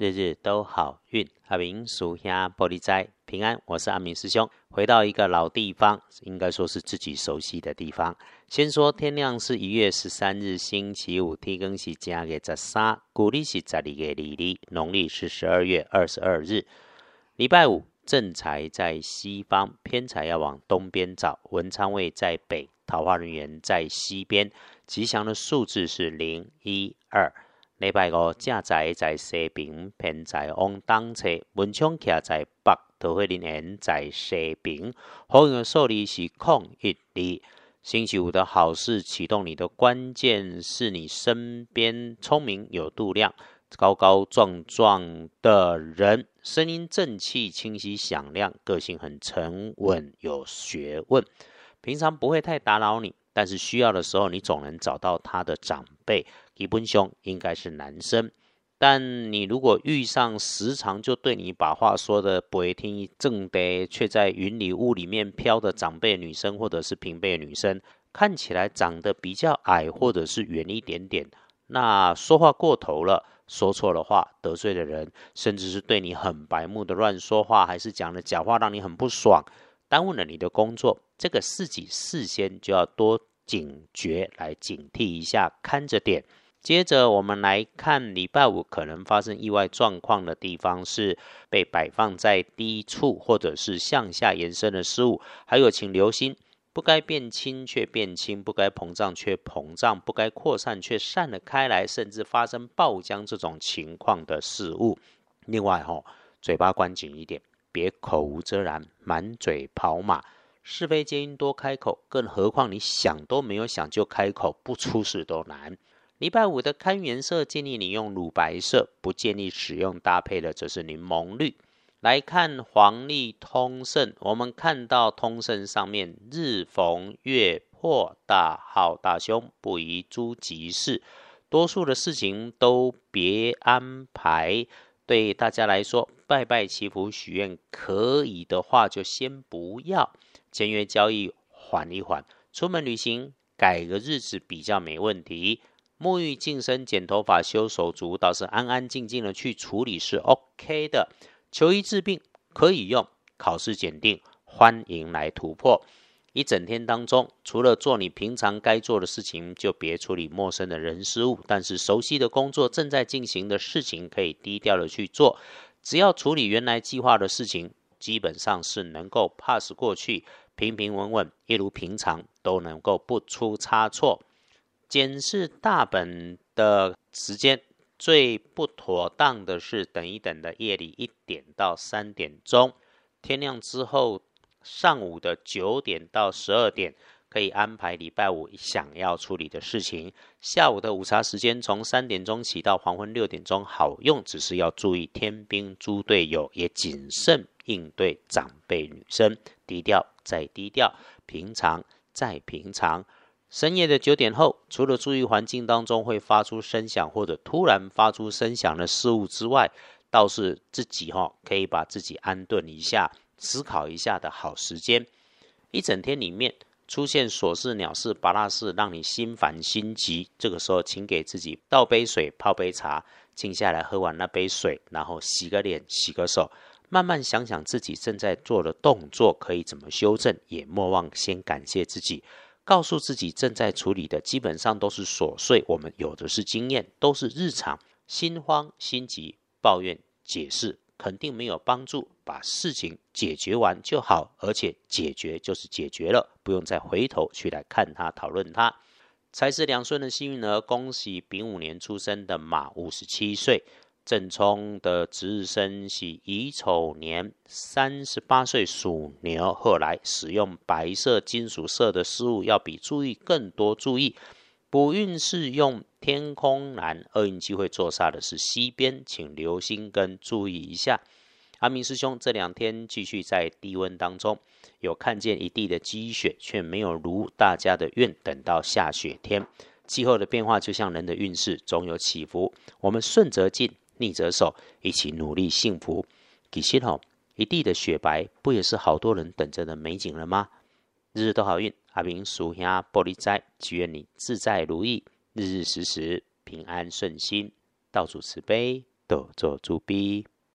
日日都好运。阿明属下玻璃斋平安，我是阿明师兄。回到一个老地方，应该说是自己熟悉的地方。先说天亮是一月十三日星期五，天更是正月十三，古历是十二月二日，农历是十二月二十二日，礼拜五。正财在西方，偏财要往东边找。文昌位在北，桃花人员在西边。吉祥的数字是零一二。礼拜五正财在西边，偏财往东侧。文昌徛在北，桃花人缘在西边。好运的数字是空一二。星期五的好事启动，你的关键是你身边聪明有度量。高高壮壮的人，声音正气、清晰、响亮，个性很沉稳、有学问。平常不会太打扰你，但是需要的时候，你总能找到他的长辈。基本兄应该是男生，但你如果遇上时常就对你把话说的不会听正的，却在云里雾里面飘的长辈女生，或者是平辈女生，看起来长得比较矮，或者是圆一点点，那说话过头了。说错了话，得罪了人，甚至是对你很白目的乱说话，还是讲了假话，让你很不爽，耽误了你的工作，这个自己事先就要多警觉，来警惕一下，看着点。接着我们来看礼拜五可能发生意外状况的地方，是被摆放在低处，或者是向下延伸的失误，还有请留心。不该变轻却变轻，不该膨胀却膨胀，不该扩散却散了开来，甚至发生爆浆这种情况的事物。另外，哈，嘴巴关紧一点，别口无遮拦，满嘴跑马，是非皆因多开口。更何况你想都没有想就开口，不出事都难。礼拜五的看颜色，建议你用乳白色，不建议使用搭配的则是柠檬绿。来看黄历通胜，我们看到通胜上面日逢月破大好大凶，不宜诸吉事，多数的事情都别安排。对大家来说，拜拜祈福许愿可以的话，就先不要签约交易，缓一缓。出门旅行改个日子比较没问题。沐浴净身、剪头发、修手足，倒是安安静静的去处理是 OK 的。求医治病可以用，考试检定欢迎来突破。一整天当中，除了做你平常该做的事情，就别处理陌生的人事物。但是熟悉的工作正在进行的事情，可以低调的去做。只要处理原来计划的事情，基本上是能够 pass 过去，平平稳稳，一如平常都能够不出差错。检视大本的时间。最不妥当的是等一等的夜里一点到三点钟，天亮之后上午的九点到十二点可以安排礼拜五想要处理的事情。下午的午茶时间从三点钟起到黄昏六点钟好用，只是要注意天兵猪队友，也谨慎应对长辈女生，低调再低调，平常再平常。深夜的九点后，除了注意环境当中会发出声响或者突然发出声响的事物之外，倒是自己哈可以把自己安顿一下、思考一下的好时间。一整天里面出现琐事、鸟事、巴拉事，让你心烦心急，这个时候请给自己倒杯水、泡杯茶，静下来喝完那杯水，然后洗个脸、洗个手，慢慢想想自己正在做的动作可以怎么修正，也莫忘先感谢自己。告诉自己正在处理的基本上都是琐碎，我们有的是经验，都是日常。心慌心急、抱怨、解释，肯定没有帮助。把事情解决完就好，而且解决就是解决了，不用再回头去来看他、讨论他。财是两顺的幸运儿，恭喜丙午年出生的马，五十七岁。正冲的值日生喜乙丑年，三十八岁属牛。后来使用白色金属色的事物，要比注意更多注意。补运是用天空蓝，厄运机会坐煞的是西边，请留心跟注意一下。阿明师兄这两天继续在低温当中，有看见一地的积雪，却没有如大家的愿等到下雪天。气候的变化就像人的运势，总有起伏。我们顺则进。逆着手，一起努力，幸福。其实哦，一地的雪白，不也是好多人等着的美景了吗？日日都好运，阿明属下玻璃斋，祈愿你自在如意，日日时时平安顺心，道主慈悲。多做诸悲。